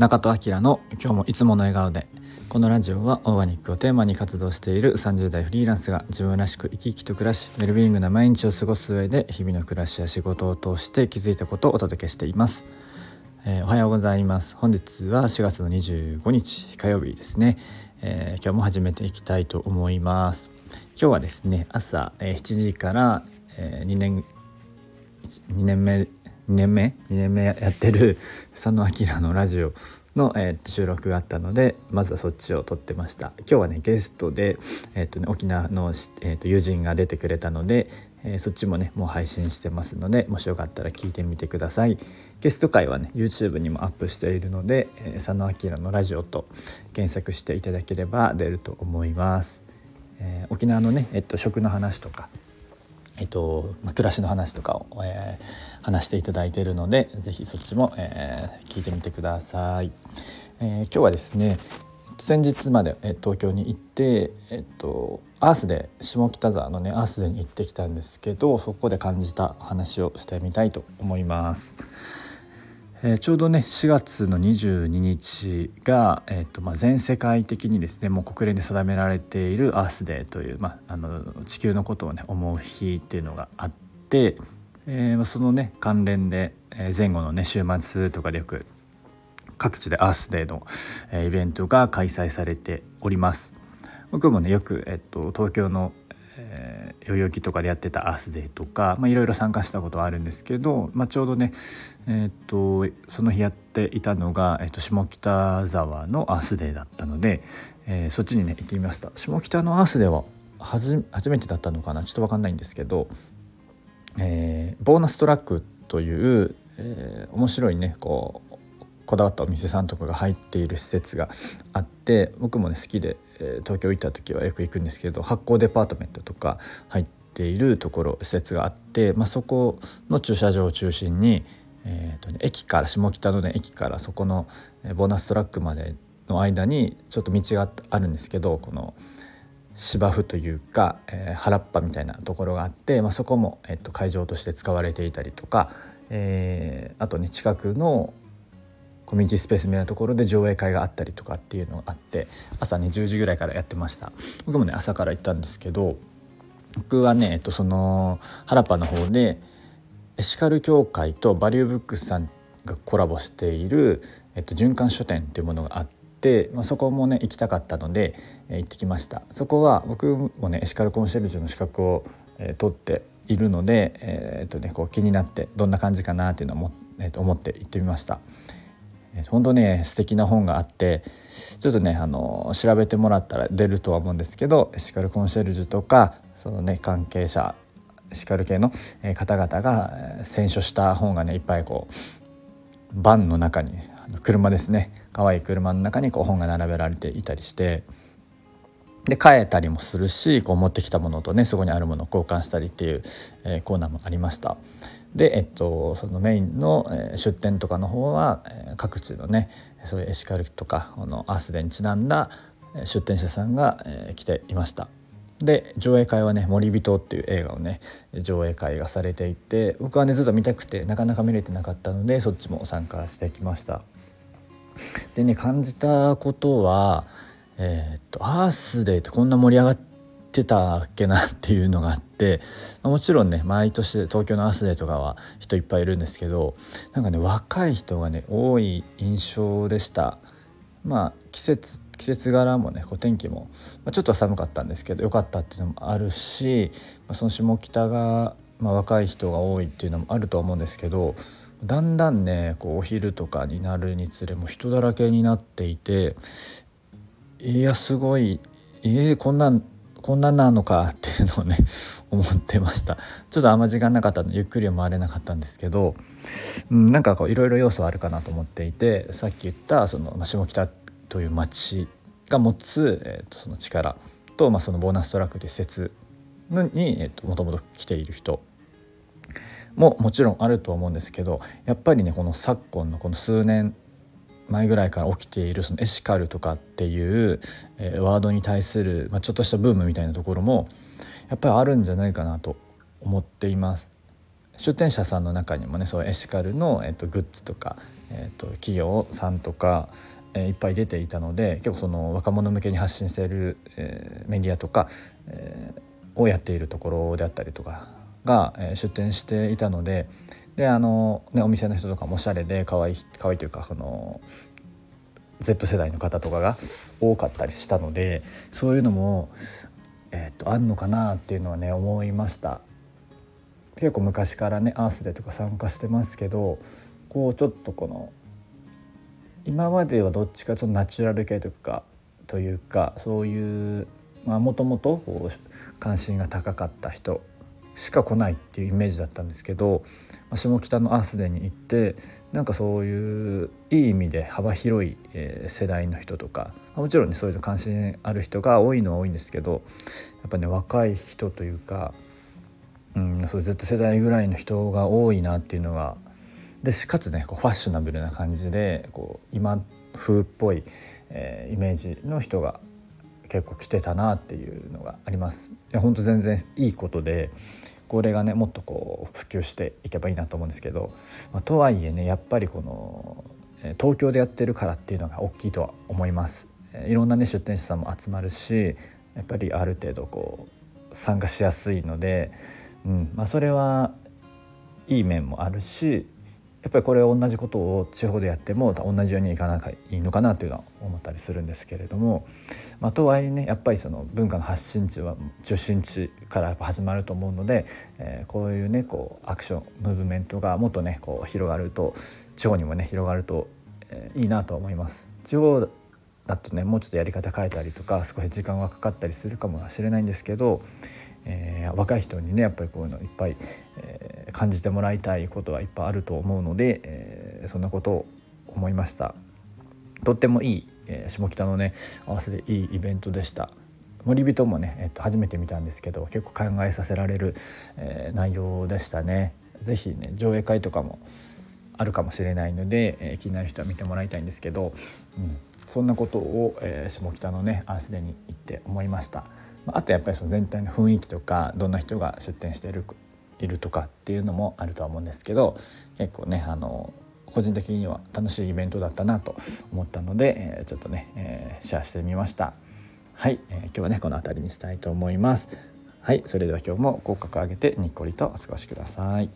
中戸明の今日もいつもの笑顔でこのラジオはオーガニックをテーマに活動している30代フリーランスが自分らしく生き生きと暮らしウェルビーイングな毎日を過ごす上で日々の暮らしや仕事を通して気づいたことをお届けしています、えー、おはようございます。本日は4月の25日火曜日ですね、えー、今日も始めていきたいと思います。今日はですね朝、え7時から、え2年2年目2年目2年目やってる 佐野明のラジオの、えー、収録があったのでまずはそっちを撮ってました。今日はねゲストで、えーとね、沖縄の、えーと、友人が出てくれたので、えー、そっちもねもう配信してますのでもしよかったら聞いてみてください。ゲスト会はね YouTube にもアップしているので、えー、佐野明のラジオと検索していただければ出ると思います、えー、沖縄のね、えっと、食の話とかえっとま、暮らしの話とかを、えー、話していただいているので是非そっちも、えー、聞いてみてください。えー、今日はですね先日まで、え東京に行って、えっと、アースで下北沢のねアースでに行ってきたんですけどそこで感じた話をしてみたいと思います。えー、ちょうどね4月の22日が、えーとまあ、全世界的にですねもう国連で定められているアースデーという、まあ、あの地球のことをね思う日っていうのがあって、えー、そのね関連で、え前後のね週末とかでよく各地でアースデーの、えー、イベントが開催されております。僕もねよく、えっと、東京の、代々木とかでやってたアースデーとかいろいろ参加したことはあるんですけど、まあ、ちょうどね、えー、っとその日やっていたのが、えー、っと下北沢のアースデーだったので、えー、そっちにね行ってみました。下北のアースデーは初めてだったのかな？ちょっと分かんないんですけど、えー、ボーナストラックという、えー、面白いねこうこだわったお店さんとかが入っている施設があって僕もね好きで、え、東京行った時はよく行くんですけど発酵デパートメントとか入っているところ施設があって、まあ、そこの駐車場を中心に、えーとね、駅から下北のね駅からそこのボーナストラックまでの間にちょっと道があるんですけどこの芝生というか、えー、原っぱみたいなところがあって、まあ、そこも、えーと会場として使われていたりとか、えー、あとね近くのコミュニティスペースみたいなところで上映会があったりとかっていうのがあって朝ね10時ぐらいからやってました僕もね朝から行ったんですけど僕はね、えっと、その原っぱの方でエシカル協会とバリューブックスさんがコラボしている、えっと、循環書店っていうものがあって、まあ、そこもね行きたかったので、えー、行ってきましたそこは僕もねエシカルコンシェルジュの資格を、えー、取っているので、えー、っとね、こう気になってどんな感じかなっていうのを、えー、思って行ってみました。本当ね素敵な本があってちょっとねあの調べてもらったら出るとは思うんですけどエシカルコンシェルジュとかそのね関係者エシカル系の方々が選書した本がねいっぱいこうバンの中に車ですね可愛い車の中にこう本が並べられていたりしてで変えたりもするしこう持ってきたものとねそこにあるものを交換したりっていう、えー、コーナーもありました。で、えっと、そのメインの、出店とかの方は、各地のねそういうエシカルとかこのアースデにちなんだ出店者さんが、来ていました。で上映会はね「森人」っていう映画をね上映会がされていて僕はねずっと見たくてなかなか見れてなかったのでそっちも参加してきました。でね感じたことはえー、っとアースデーってこんな盛り上がってってたっけなっていうのがあってもちろんね毎年東京のアスデーとかは人いっぱいいるんですけどなんかね若い人がね多い印象でした。まあ季節季節柄もねこう天気も、まあ、ちょっと寒かったんですけど良かったっていうのもあるし、まあ、その下北が、まあ、若い人が多いっていうのもあるとは思うんですけどだんだんねこうお昼とかになるにつれも人だらけになっていていやすごいえー、こんなんこんなんなのかっていうのをね 思ってました。ちょっとあんま時間なかったのでゆっくりは回れなかったんですけど、うん、なんかこういろいろ要素あるかなと思っていてさっき言ったその下北という町が持つ、えー、とその力と、まあ、そのボーナストラックという施設に、えー、ともともと来ている人ももちろんあると思うんですけどやっぱりねこの昨今のこの数年前ぐらいから起きているそのエシカルとかっていう、えー、ワードに対する、まあ、ちょっとしたブームみたいなところもやっぱりあるんじゃないかなと思っています。出店者さんの中にもねそうエシカルの、えっと、グッズとか、えっと、企業さんとか、えー、いっぱい出ていたので結構その若者向けに発信している、えー、メディアとか、えー、をやっているところであったりとかが、えー、出店していたのでであの、ね、お店の人とかもおしゃれで可愛い可愛いというかその Z 世代の方とかが多かったりしたのでそういうのも、えー、とあんのかなっていうのはね思いました。結構昔からねアースデーとか参加してますけどこうちょっとこの今まではどっちかというとナチュラル系とかというかそういうもともと関心が高かった人しか来ないっていうイメージだったんですけど下北のアースデーに行ってなんかそういういい意味で幅広い、世代の人とかもちろんねそういうの関心ある人が多いのは多いんですけどやっぱね若い人というか、うん、そう Z 世代ぐらいの人が多いなっていうのがでしかつねこうファッショナブルな感じでこう今風っぽい、えー、イメージの人が結構来てたなっていうのがあります。いや本当全然いいことでこれがねもっとこう普及していけばいいなと思うんですけど、まあ、とはいえねやっぱりこの東京でやってるからっていうのが大きいとは思います。いろんなね出店者さんも集まるしやっぱりある程度こう参加しやすいので、うんまあ、それはいい面もあるしやっぱりこれ同じことを地方でやっても同じようにいかなきゃいいのかなというのは思ったりするんですけれども、まあ、とはいえねやっぱりその文化の発信地は中心地からやっぱ始まると思うので、えー、こういうねこうアクションムーブメントがもっとねこう広がると地方にもね広がると、えー、いいなと思います。地方だとねもうちょっとやり方変えたりとか少し時間はかかったりするかもしれないんですけど、えー、若い人にねやっぱりこういうのいっぱい、えー、感じてもらいたいことはいっぱいあると思うので、えー、そんなことを思いました。とってもいい、え下北のね合わせていいイベントでした。森人もね、えっと、初めて見たんですけど結構考えさせられる、え内容でしたね。是非ね上映会とかもあるかもしれないので、え気になる人は見てもらいたいんですけど、うん、そんなことを、え下北のねアースデに行って思いました。あとやっぱりその全体の雰囲気とかどんな人が出店しているいるとかっていうのもあるとは思うんですけど結構ねあの個人的には楽しいイベントだったなと思ったので、えー、ちょっとね、えー、シェアしてみました。はい、えー、今日はねこの辺りにしたいと思います。はいそれでは今日も口角上げてにっこりとお過ごしください。